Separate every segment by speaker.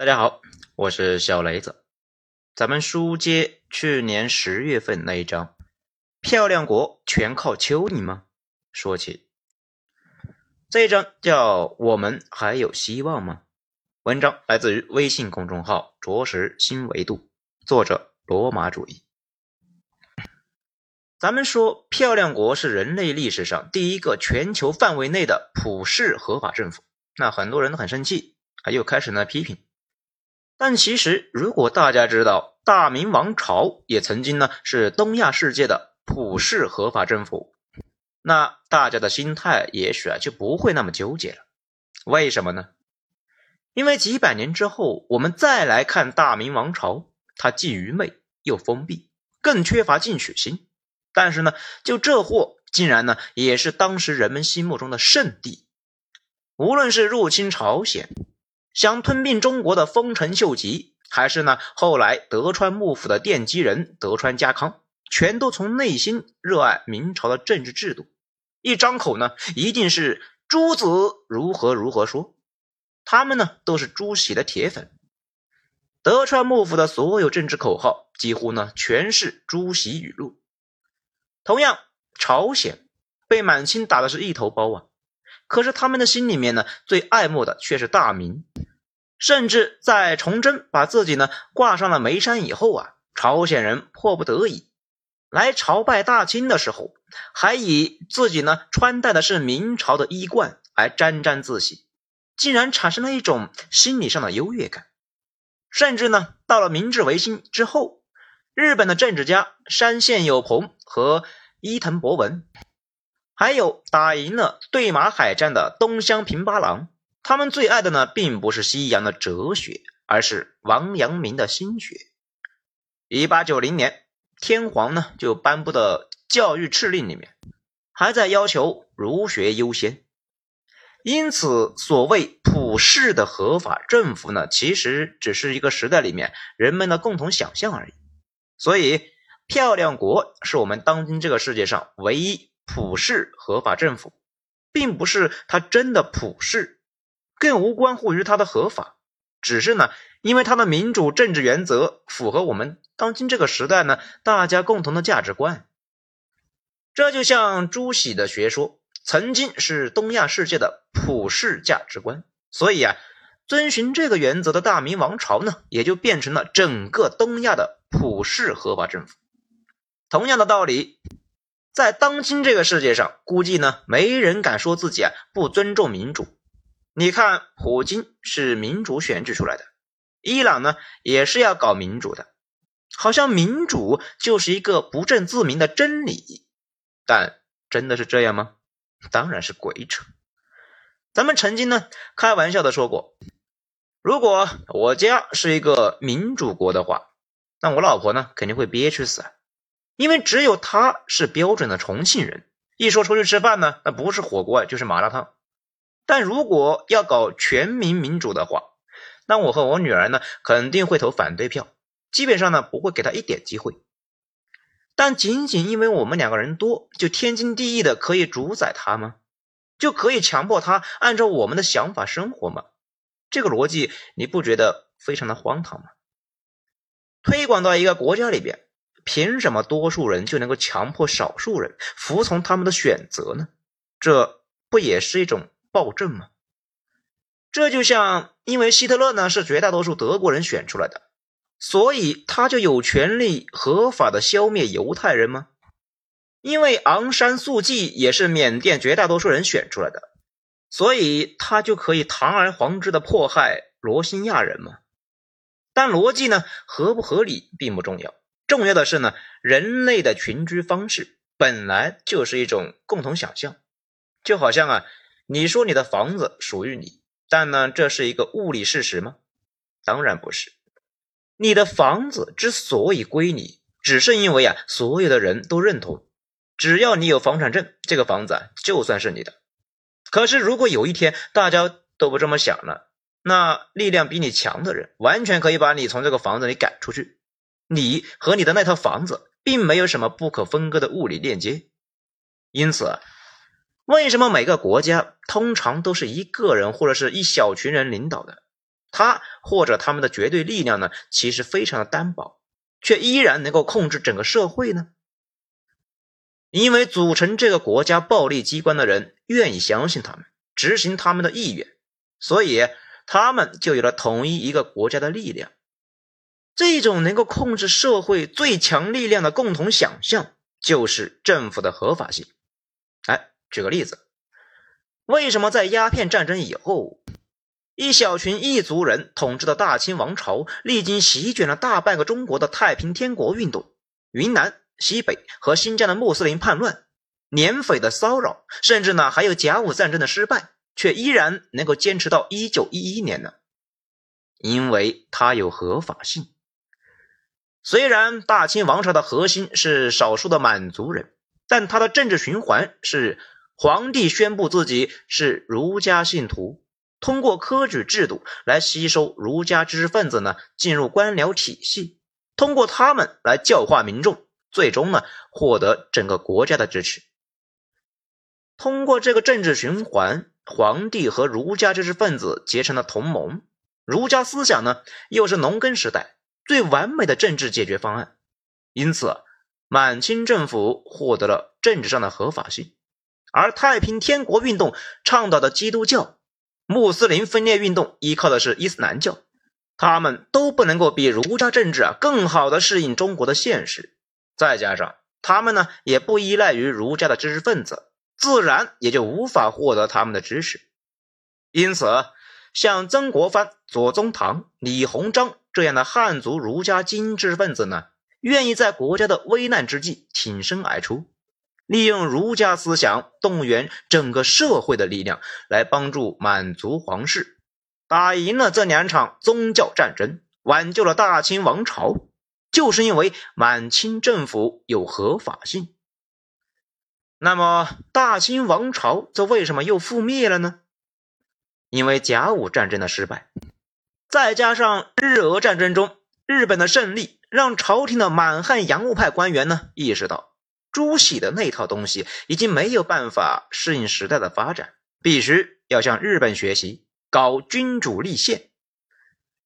Speaker 1: 大家好，我是小雷子。咱们书接去年十月份那一章，漂亮国全靠蚯蚓吗？说起这一章叫“我们还有希望吗？”文章来自于微信公众号“着实新维度”，作者罗马主义。咱们说，漂亮国是人类历史上第一个全球范围内的普世合法政府，那很多人都很生气，啊，又开始呢批评。但其实，如果大家知道大明王朝也曾经呢是东亚世界的普世合法政府，那大家的心态也许啊就不会那么纠结了。为什么呢？因为几百年之后，我们再来看大明王朝，它既愚昧又封闭，更缺乏进取心。但是呢，就这货竟然呢也是当时人们心目中的圣地，无论是入侵朝鲜。想吞并中国的丰臣秀吉，还是呢后来德川幕府的奠基人德川家康，全都从内心热爱明朝的政治制度，一张口呢一定是朱子如何如何说，他们呢都是朱熹的铁粉，德川幕府的所有政治口号几乎呢全是朱熹语录。同样，朝鲜被满清打的是一头包啊。可是他们的心里面呢，最爱慕的却是大明，甚至在崇祯把自己呢挂上了眉山以后啊，朝鲜人迫不得已来朝拜大清的时候，还以自己呢穿戴的是明朝的衣冠来沾沾自喜，竟然产生了一种心理上的优越感。甚至呢，到了明治维新之后，日本的政治家山县有朋和伊藤博文。还有打赢了对马海战的东乡平八郎，他们最爱的呢，并不是西洋的哲学，而是王阳明的心学。一八九零年，天皇呢就颁布的教育敕令里面，还在要求儒学优先。因此，所谓普世的合法政府呢，其实只是一个时代里面人们的共同想象而已。所以，漂亮国是我们当今这个世界上唯一。普世合法政府，并不是它真的普世，更无关乎于它的合法，只是呢，因为它的民主政治原则符合我们当今这个时代呢大家共同的价值观。这就像朱熹的学说曾经是东亚世界的普世价值观，所以啊，遵循这个原则的大明王朝呢，也就变成了整个东亚的普世合法政府。同样的道理。在当今这个世界上，估计呢没人敢说自己啊不尊重民主。你看，普京是民主选举出来的，伊朗呢也是要搞民主的，好像民主就是一个不证自明的真理。但真的是这样吗？当然是鬼扯。咱们曾经呢开玩笑的说过，如果我家是一个民主国的话，那我老婆呢肯定会憋屈死。因为只有她是标准的重庆人，一说出去吃饭呢，那不是火锅就是麻辣烫。但如果要搞全民民主的话，那我和我女儿呢肯定会投反对票，基本上呢不会给他一点机会。但仅仅因为我们两个人多，就天经地义的可以主宰他吗？就可以强迫他按照我们的想法生活吗？这个逻辑你不觉得非常的荒唐吗？推广到一个国家里边。凭什么多数人就能够强迫少数人服从他们的选择呢？这不也是一种暴政吗？这就像，因为希特勒呢是绝大多数德国人选出来的，所以他就有权利合法的消灭犹太人吗？因为昂山素季也是缅甸绝大多数人选出来的，所以他就可以堂而皇之的迫害罗兴亚人吗？但逻辑呢合不合理并不重要。重要的是呢，人类的群居方式本来就是一种共同想象，就好像啊，你说你的房子属于你，但呢，这是一个物理事实吗？当然不是。你的房子之所以归你，只是因为啊，所有的人都认同，只要你有房产证，这个房子啊就算是你的。可是如果有一天大家都不这么想了，那力量比你强的人完全可以把你从这个房子里赶出去。你和你的那套房子并没有什么不可分割的物理链接，因此，为什么每个国家通常都是一个人或者是一小群人领导的？他或者他们的绝对力量呢，其实非常的单薄，却依然能够控制整个社会呢？因为组成这个国家暴力机关的人愿意相信他们，执行他们的意愿，所以他们就有了统一一个国家的力量。这种能够控制社会最强力量的共同想象，就是政府的合法性。哎，举个例子，为什么在鸦片战争以后，一小群异族人统治的大清王朝，历经席卷了大半个中国的太平天国运动，云南、西北和新疆的穆斯林叛乱、捻匪的骚扰，甚至呢还有甲午战争的失败，却依然能够坚持到一九一一年呢？因为它有合法性。虽然大清王朝的核心是少数的满族人，但他的政治循环是皇帝宣布自己是儒家信徒，通过科举制度来吸收儒家知识分子呢进入官僚体系，通过他们来教化民众，最终呢获得整个国家的支持。通过这个政治循环，皇帝和儒家知识分子结成了同盟，儒家思想呢又是农耕时代。最完美的政治解决方案，因此满清政府获得了政治上的合法性，而太平天国运动倡导的基督教、穆斯林分裂运动依靠的是伊斯兰教，他们都不能够比儒家政治啊更好的适应中国的现实。再加上他们呢也不依赖于儒家的知识分子，自然也就无法获得他们的支持。因此，像曾国藩、左宗棠、李鸿章。这样的汉族儒家精英知识分子呢，愿意在国家的危难之际挺身而出，利用儒家思想动员整个社会的力量，来帮助满族皇室打赢了这两场宗教战争，挽救了大清王朝。就是因为满清政府有合法性。那么大清王朝这为什么又覆灭了呢？因为甲午战争的失败。再加上日俄战争中日本的胜利，让朝廷的满汉洋务派官员呢意识到朱熹的那套东西已经没有办法适应时代的发展，必须要向日本学习，搞君主立宪。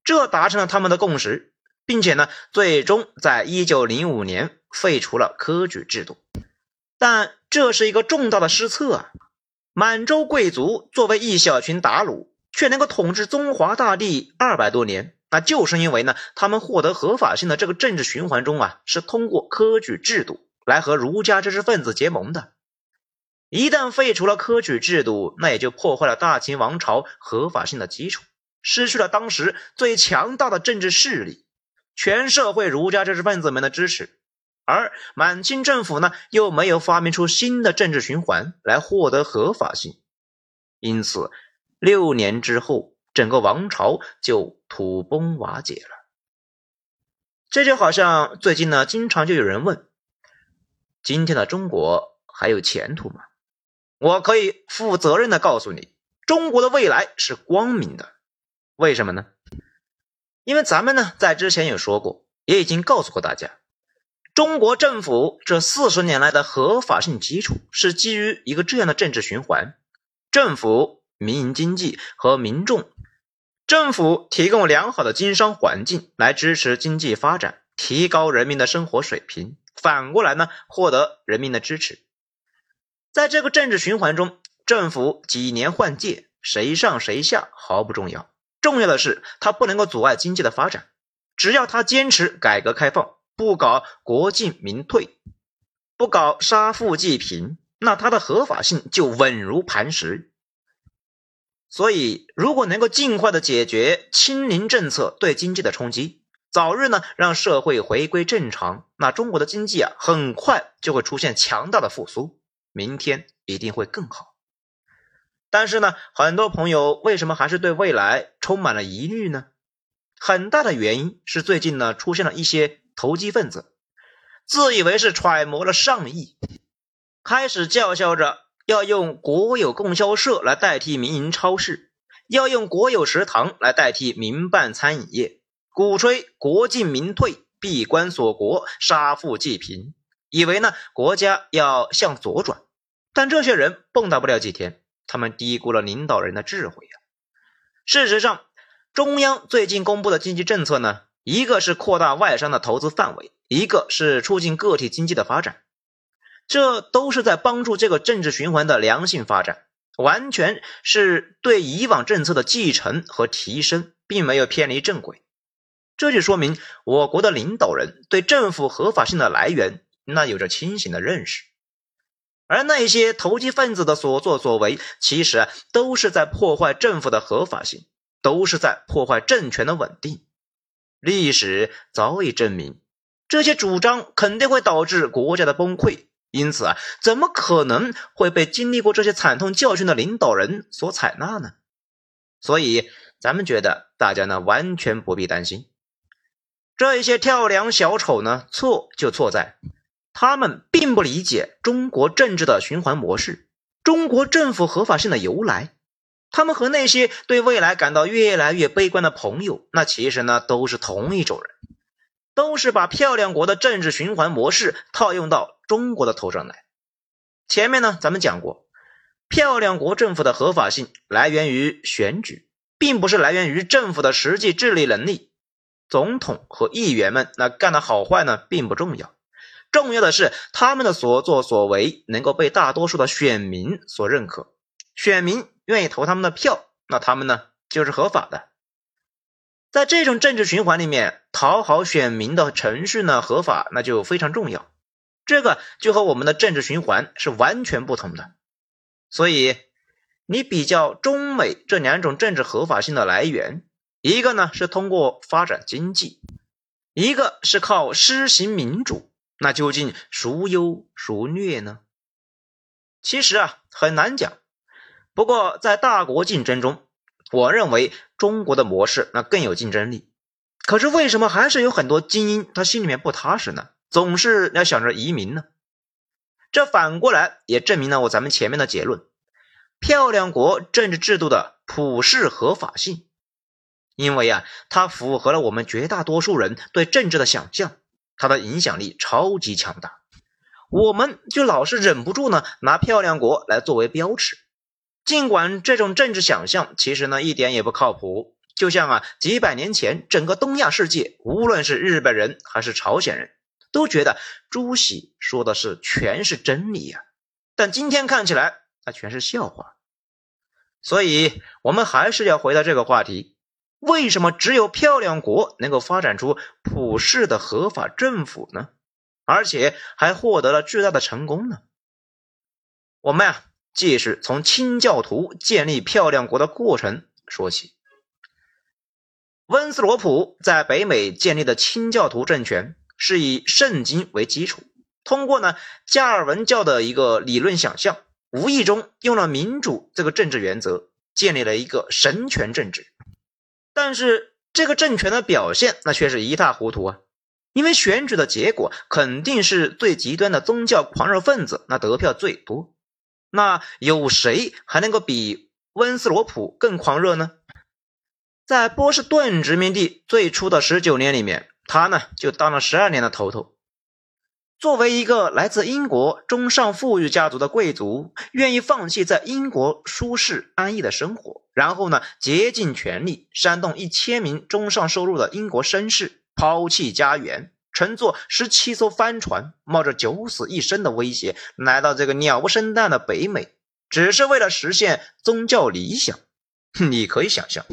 Speaker 1: 这达成了他们的共识，并且呢，最终在一九零五年废除了科举制度。但这是一个重大的失策啊！满洲贵族作为一小群鞑虏。却能够统治中华大地二百多年，那就是因为呢，他们获得合法性的这个政治循环中啊，是通过科举制度来和儒家知识分子结盟的。一旦废除了科举制度，那也就破坏了大清王朝合法性的基础，失去了当时最强大的政治势力，全社会儒家知识分子们的支持。而满清政府呢，又没有发明出新的政治循环来获得合法性，因此。六年之后，整个王朝就土崩瓦解了。这就好像最近呢，经常就有人问：今天的中国还有前途吗？我可以负责任的告诉你，中国的未来是光明的。为什么呢？因为咱们呢，在之前有说过，也已经告诉过大家，中国政府这四十年来的合法性基础是基于一个这样的政治循环：政府。民营经济和民众，政府提供良好的经商环境来支持经济发展，提高人民的生活水平。反过来呢，获得人民的支持。在这个政治循环中，政府几年换届，谁上谁下毫不重要，重要的是它不能够阻碍经济的发展。只要他坚持改革开放，不搞国进民退，不搞杀富济贫，那他的合法性就稳如磐石。所以，如果能够尽快的解决清零政策对经济的冲击，早日呢让社会回归正常，那中国的经济啊很快就会出现强大的复苏，明天一定会更好。但是呢，很多朋友为什么还是对未来充满了疑虑呢？很大的原因是最近呢出现了一些投机分子，自以为是揣摩了上意，开始叫嚣着。要用国有供销社来代替民营超市，要用国有食堂来代替民办餐饮业，鼓吹国进民退、闭关锁国、杀富济贫，以为呢国家要向左转。但这些人蹦跶不了几天，他们低估了领导人的智慧呀。事实上，中央最近公布的经济政策呢，一个是扩大外商的投资范围，一个是促进个体经济的发展，这都是在帮助这个政治循环的良性发展，完全是对以往政策的继承和提升，并没有偏离正轨。这就说明我国的领导人对政府合法性的来源那有着清醒的认识，而那些投机分子的所作所为，其实都是在破坏政府的合法性。都是在破坏政权的稳定。历史早已证明，这些主张肯定会导致国家的崩溃。因此啊，怎么可能会被经历过这些惨痛教训的领导人所采纳呢？所以，咱们觉得大家呢完全不必担心。这一些跳梁小丑呢，错就错在他们并不理解中国政治的循环模式，中国政府合法性的由来。他们和那些对未来感到越来越悲观的朋友，那其实呢都是同一种人，都是把漂亮国的政治循环模式套用到中国的头上来。前面呢咱们讲过，漂亮国政府的合法性来源于选举，并不是来源于政府的实际治理能力。总统和议员们那干的好坏呢并不重要，重要的是他们的所作所为能够被大多数的选民所认可。选民愿意投他们的票，那他们呢就是合法的。在这种政治循环里面，讨好选民的程序呢合法，那就非常重要。这个就和我们的政治循环是完全不同的。所以，你比较中美这两种政治合法性的来源，一个呢是通过发展经济，一个是靠施行民主，那究竟孰优孰劣呢？其实啊，很难讲。不过，在大国竞争中，我认为中国的模式那更有竞争力。可是，为什么还是有很多精英他心里面不踏实呢？总是要想着移民呢？这反过来也证明了我咱们前面的结论：漂亮国政治制度的普世合法性。因为啊，它符合了我们绝大多数人对政治的想象，它的影响力超级强大。我们就老是忍不住呢，拿漂亮国来作为标尺。尽管这种政治想象其实呢一点也不靠谱，就像啊几百年前整个东亚世界，无论是日本人还是朝鲜人，都觉得朱熹说的是全是真理呀，但今天看起来那全是笑话。所以，我们还是要回到这个话题：为什么只有漂亮国能够发展出普世的合法政府呢？而且还获得了巨大的成功呢？我们啊。继续从清教徒建立漂亮国的过程说起。温斯罗普在北美建立的清教徒政权是以圣经为基础，通过呢加尔文教的一个理论想象，无意中用了民主这个政治原则，建立了一个神权政治。但是这个政权的表现那却是一塌糊涂啊！因为选举的结果肯定是最极端的宗教狂热分子那得票最多。那有谁还能够比温斯罗普更狂热呢？在波士顿殖民地最初的十九年里面，他呢就当了十二年的头头。作为一个来自英国中上富裕家族的贵族，愿意放弃在英国舒适安逸的生活，然后呢竭尽全力煽动一千名中上收入的英国绅士抛弃家园。乘坐十七艘帆船，冒着九死一生的威胁，来到这个鸟不生蛋的北美，只是为了实现宗教理想。你可以想象，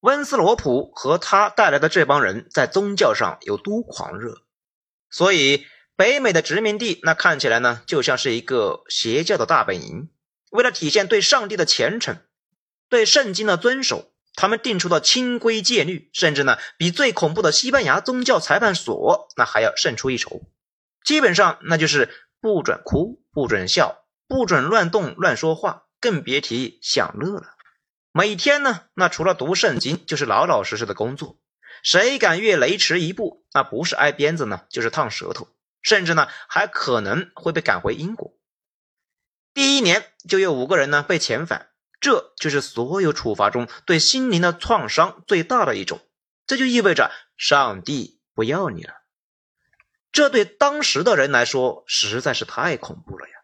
Speaker 1: 温斯罗普和他带来的这帮人在宗教上有多狂热。所以，北美的殖民地那看起来呢，就像是一个邪教的大本营。为了体现对上帝的虔诚，对圣经的遵守。他们定出的清规戒律，甚至呢比最恐怖的西班牙宗教裁判所那还要胜出一筹。基本上那就是不准哭，不准笑，不准乱动乱说话，更别提享乐了。每天呢，那除了读圣经，就是老老实实的工作。谁敢越雷池一步，那不是挨鞭子呢，就是烫舌头，甚至呢还可能会被赶回英国。第一年就有五个人呢被遣返。这就是所有处罚中对心灵的创伤最大的一种，这就意味着上帝不要你了。这对当时的人来说实在是太恐怖了呀！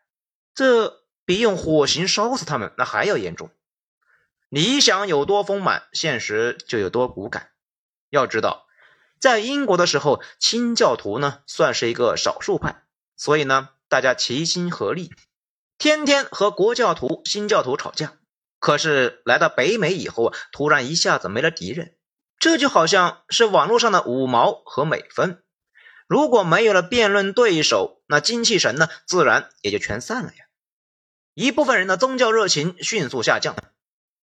Speaker 1: 这比用火刑烧死他们那还要严重。理想有多丰满，现实就有多骨感。要知道，在英国的时候，清教徒呢算是一个少数派，所以呢，大家齐心合力，天天和国教徒、新教徒吵架。可是来到北美以后，突然一下子没了敌人，这就好像是网络上的五毛和美分，如果没有了辩论对手，那精气神呢，自然也就全散了呀。一部分人的宗教热情迅速下降。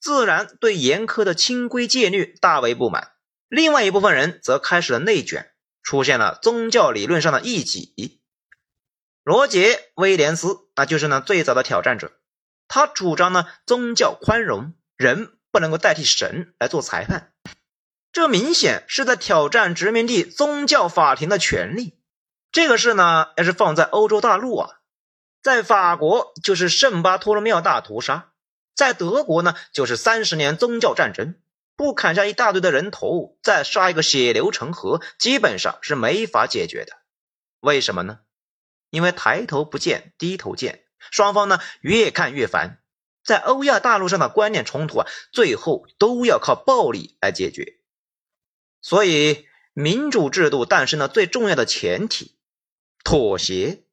Speaker 1: 自然对严苛的清规戒律大为不满，另外一部分人则开始了内卷，出现了宗教理论上的异己。罗杰·威廉斯，那就是呢最早的挑战者，他主张呢宗教宽容，人不能够代替神来做裁判，这明显是在挑战殖民地宗教法庭的权利。这个事呢，要是放在欧洲大陆啊，在法国就是圣巴托罗缪大屠杀。在德国呢，就是三十年宗教战争，不砍下一大堆的人头，再杀一个血流成河，基本上是没法解决的。为什么呢？因为抬头不见低头见，双方呢越看越烦。在欧亚大陆上的观念冲突啊，最后都要靠暴力来解决。所以，民主制度诞生的最重要的前提——妥协，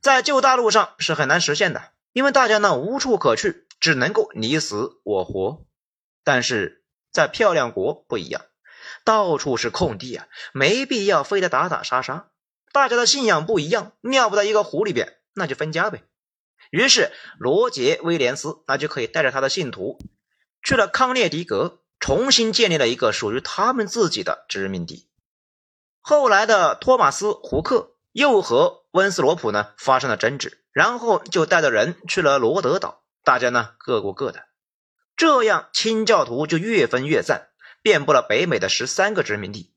Speaker 1: 在旧大陆上是很难实现的，因为大家呢无处可去。只能够你死我活，但是在漂亮国不一样，到处是空地啊，没必要非得打打杀杀。大家的信仰不一样，尿不到一个壶里边，那就分家呗。于是罗杰·威廉斯那就可以带着他的信徒去了康涅狄格，重新建立了一个属于他们自己的殖民地。后来的托马斯·胡克又和温斯罗普呢发生了争执，然后就带着人去了罗德岛。大家呢各过各的，这样清教徒就越分越散，遍布了北美的十三个殖民地。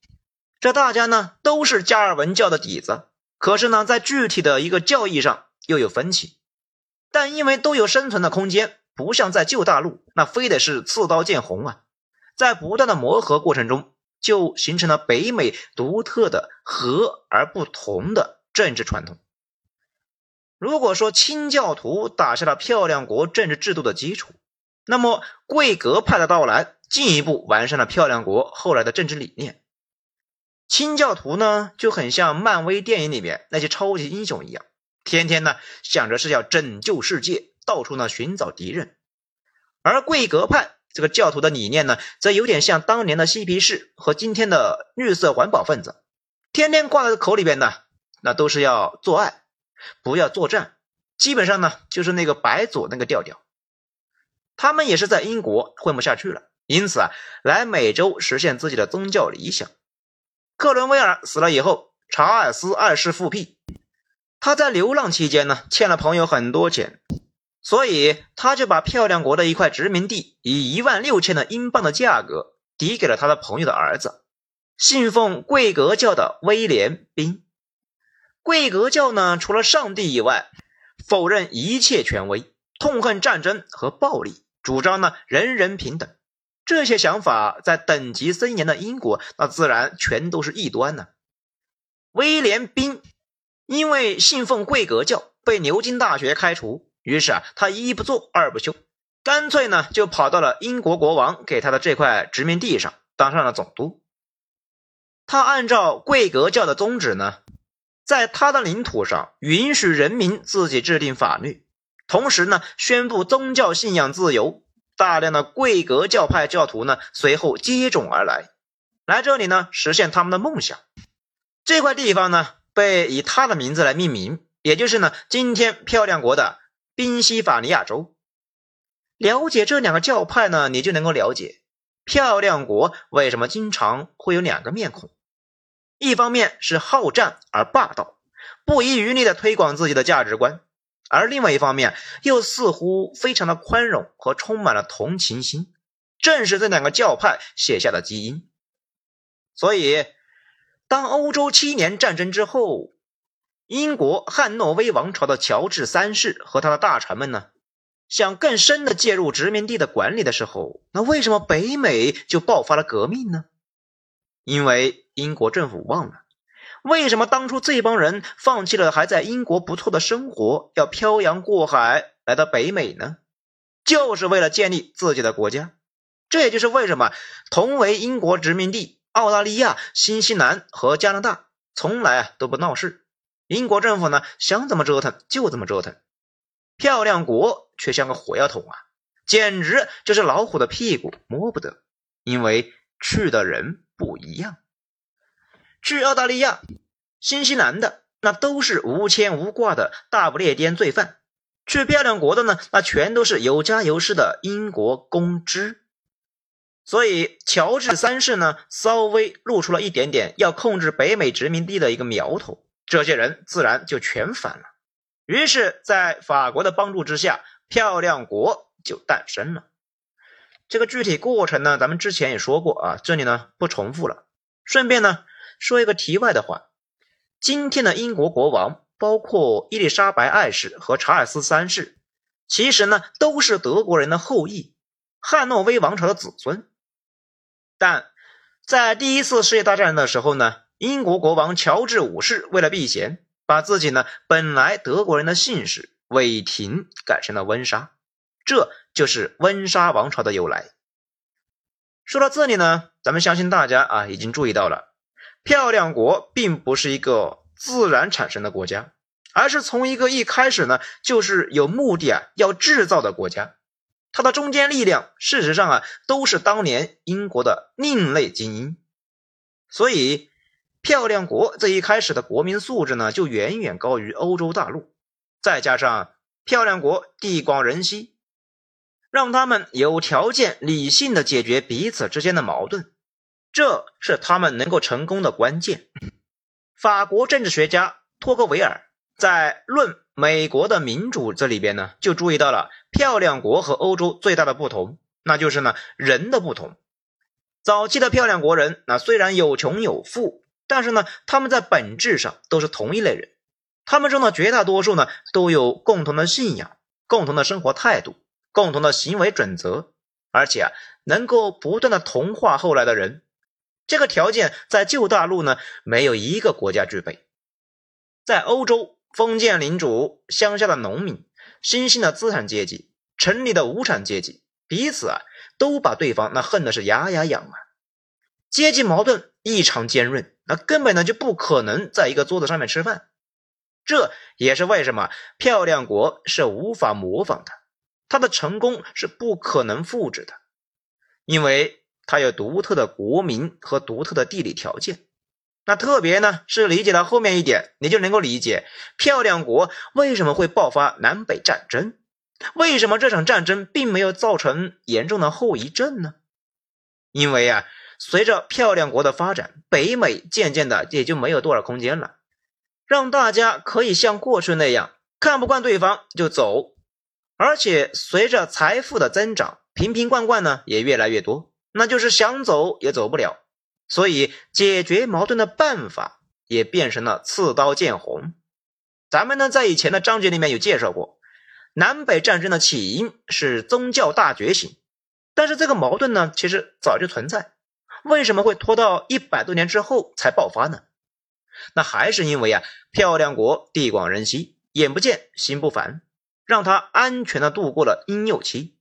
Speaker 1: 这大家呢都是加尔文教的底子，可是呢在具体的一个教义上又有分歧。但因为都有生存的空间，不像在旧大陆那非得是刺刀见红啊。在不断的磨合过程中，就形成了北美独特的和而不同的政治传统。如果说清教徒打下了漂亮国政治制度的基础，那么贵格派的到来进一步完善了漂亮国后来的政治理念。清教徒呢就很像漫威电影里面那些超级英雄一样，天天呢想着是要拯救世界，到处呢寻找敌人。而贵格派这个教徒的理念呢，则有点像当年的嬉皮士和今天的绿色环保分子，天天挂在口里边呢那都是要做爱。不要作战，基本上呢就是那个白左那个调调。他们也是在英国混不下去了，因此啊来美洲实现自己的宗教理想。克伦威尔死了以后，查尔斯二世复辟。他在流浪期间呢欠了朋友很多钱，所以他就把漂亮国的一块殖民地以一万六千的英镑的价格抵给了他的朋友的儿子，信奉贵格教的威廉宾。贵格教呢，除了上帝以外，否认一切权威，痛恨战争和暴力，主张呢人人平等。这些想法在等级森严的英国，那自然全都是异端呢。威廉宾因为信奉贵格教，被牛津大学开除。于是啊，他一不做二不休，干脆呢就跑到了英国国王给他的这块殖民地上，当上了总督。他按照贵格教的宗旨呢。在他的领土上，允许人民自己制定法律，同时呢，宣布宗教信仰自由。大量的贵格教派教徒呢，随后接踵而来，来这里呢，实现他们的梦想。这块地方呢，被以他的名字来命名，也就是呢，今天漂亮国的宾夕法尼亚州。了解这两个教派呢，你就能够了解漂亮国为什么经常会有两个面孔。一方面是好战而霸道，不遗余力的推广自己的价值观；而另外一方面又似乎非常的宽容和充满了同情心，正是这两个教派写下的基因。所以，当欧洲七年战争之后，英国汉诺威王朝的乔治三世和他的大臣们呢，想更深的介入殖民地的管理的时候，那为什么北美就爆发了革命呢？因为英国政府忘了，为什么当初这帮人放弃了还在英国不错的生活，要漂洋过海来到北美呢？就是为了建立自己的国家，这也就是为什么同为英国殖民地，澳大利亚、新西兰和加拿大从来啊都不闹事。英国政府呢想怎么折腾就怎么折腾，漂亮国却像个火药桶啊，简直就是老虎的屁股摸不得，因为去的人不一样。去澳大利亚、新西兰的那都是无牵无挂的大不列颠罪犯。去漂亮国的呢，那全都是有家有室的英国公知，所以乔治三世呢，稍微露出了一点点要控制北美殖民地的一个苗头，这些人自然就全反了。于是，在法国的帮助之下，漂亮国就诞生了。这个具体过程呢，咱们之前也说过啊，这里呢不重复了。顺便呢说一个题外的话，今天的英国国王。包括伊丽莎白二世和查尔斯三世，其实呢都是德国人的后裔，汉诺威王朝的子孙。但在第一次世界大战的时候呢，英国国王乔治五世为了避嫌，把自己呢本来德国人的姓氏韦廷改成了温莎，这就是温莎王朝的由来。说到这里呢，咱们相信大家啊已经注意到了，漂亮国并不是一个。自然产生的国家，而是从一个一开始呢就是有目的啊要制造的国家。他的中坚力量，事实上啊都是当年英国的另类精英。所以，漂亮国这一开始的国民素质呢就远远高于欧洲大陆。再加上漂亮国地广人稀，让他们有条件理性的解决彼此之间的矛盾，这是他们能够成功的关键。法国政治学家托克维尔在《论美国的民主》这里边呢，就注意到了漂亮国和欧洲最大的不同，那就是呢人的不同。早期的漂亮国人，那虽然有穷有富，但是呢他们在本质上都是同一类人。他们中的绝大多数呢都有共同的信仰、共同的生活态度、共同的行为准则，而且啊能够不断的同化后来的人。这个条件在旧大陆呢，没有一个国家具备。在欧洲，封建领主、乡下的农民、新兴的资产阶级、城里的无产阶级，彼此啊都把对方那恨的是牙牙痒啊，阶级矛盾异常尖锐，那根本呢就不可能在一个桌子上面吃饭。这也是为什么漂亮国是无法模仿的，它的成功是不可能复制的，因为。它有独特的国民和独特的地理条件，那特别呢是理解到后面一点，你就能够理解漂亮国为什么会爆发南北战争，为什么这场战争并没有造成严重的后遗症呢？因为啊，随着漂亮国的发展，北美渐渐的也就没有多少空间了，让大家可以像过去那样看不惯对方就走，而且随着财富的增长，瓶瓶罐罐呢也越来越多。那就是想走也走不了，所以解决矛盾的办法也变成了刺刀见红。咱们呢在以前的章节里面有介绍过，南北战争的起因是宗教大觉醒，但是这个矛盾呢其实早就存在，为什么会拖到一百多年之后才爆发呢？那还是因为啊，漂亮国地广人稀，眼不见心不烦，让他安全的度过了婴幼期。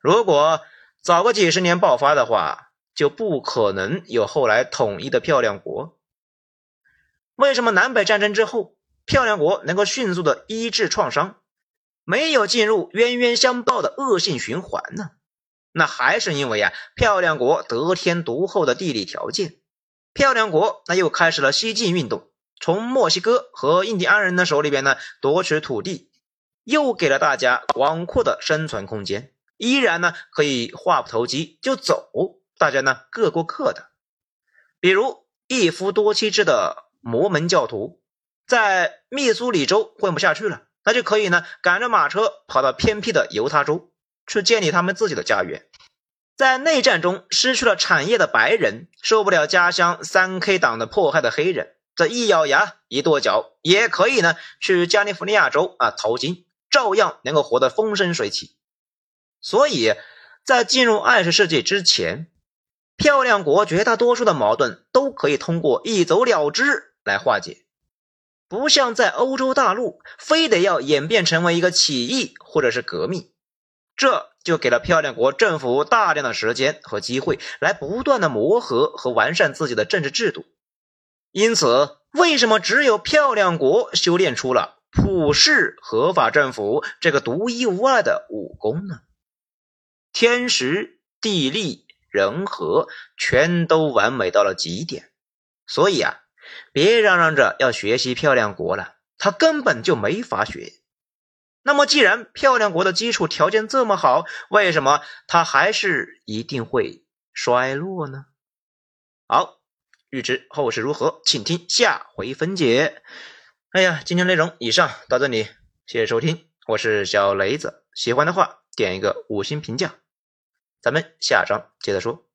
Speaker 1: 如果早个几十年爆发的话，就不可能有后来统一的漂亮国。为什么南北战争之后，漂亮国能够迅速的医治创伤，没有进入冤冤相报的恶性循环呢？那还是因为啊，漂亮国得天独厚的地理条件。漂亮国那又开始了西进运动，从墨西哥和印第安人的手里边呢夺取土地，又给了大家广阔的生存空间。依然呢，可以话不投机就走，大家呢各过各的。比如一夫多妻制的摩门教徒，在密苏里州混不下去了，那就可以呢赶着马车跑到偏僻的犹他州去建立他们自己的家园。在内战中失去了产业的白人，受不了家乡三 K 党的迫害的黑人，这一咬牙一跺脚，也可以呢去加利福尼亚州啊淘金，照样能够活得风生水起。所以，在进入二十世纪之前，漂亮国绝大多数的矛盾都可以通过一走了之来化解，不像在欧洲大陆，非得要演变成为一个起义或者是革命。这就给了漂亮国政府大量的时间和机会，来不断的磨合和完善自己的政治制度。因此，为什么只有漂亮国修炼出了普世合法政府这个独一无二的武功呢？天时、地利、人和全都完美到了极点，所以啊，别嚷嚷着要学习漂亮国了，他根本就没法学。那么，既然漂亮国的基础条件这么好，为什么它还是一定会衰落呢？好，欲知后事如何，请听下回分解。哎呀，今天内容以上到这里，谢谢收听，我是小雷子，喜欢的话点一个五星评价，咱们下章接着说。